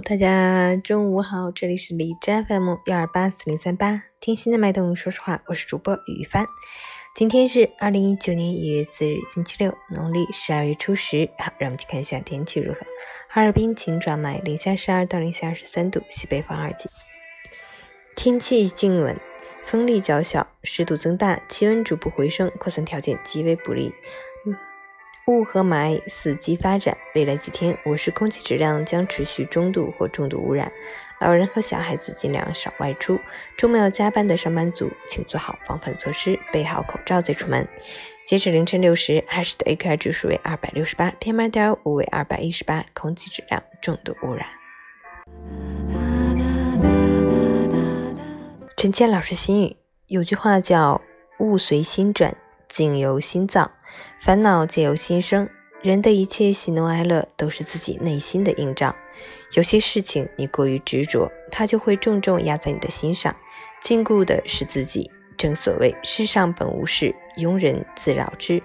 大家中午好，这里是李斋 FM 幺二八四零三八，听心的脉动，说实话，我是主播雨帆。今天是二零一九年一月四日，星期六，农历十二月初十。好，让我们去看一下天气如何。哈尔滨晴转霾，零下十二到零下二十三度，西北风二级。天气静稳，风力较小，湿度增大，气温逐步回升，扩散条件极为不利。雾和霾伺机发展，未来几天我市空气质量将持续中度或重度污染。老人和小孩子尽量少外出。周末要加班的上班族，请做好防范措施，备好口罩再出门。截止凌晨六时，海市的 AQI 指数为二百六十八，PM 二点五为二百一十八，空气质量重度污染。陈谦老师心语：有句话叫“物随心转”。境由心造，烦恼皆由心生。人的一切喜怒哀乐都是自己内心的映照。有些事情你过于执着，它就会重重压在你的心上，禁锢的是自己。正所谓世上本无事，庸人自扰之。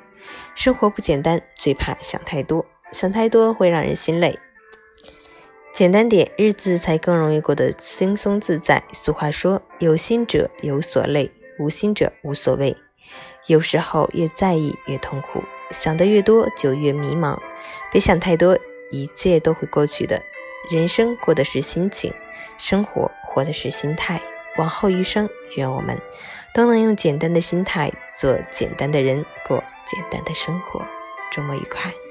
生活不简单，最怕想太多，想太多会让人心累。简单点，日子才更容易过得轻松自在。俗话说，有心者有所累，无心者无所谓。有时候越在意越痛苦，想的越多就越迷茫。别想太多，一切都会过去的。人生过的是心情，生活活的是心态。往后余生，愿我们都能用简单的心态做简单的人，过简单的生活。周末愉快。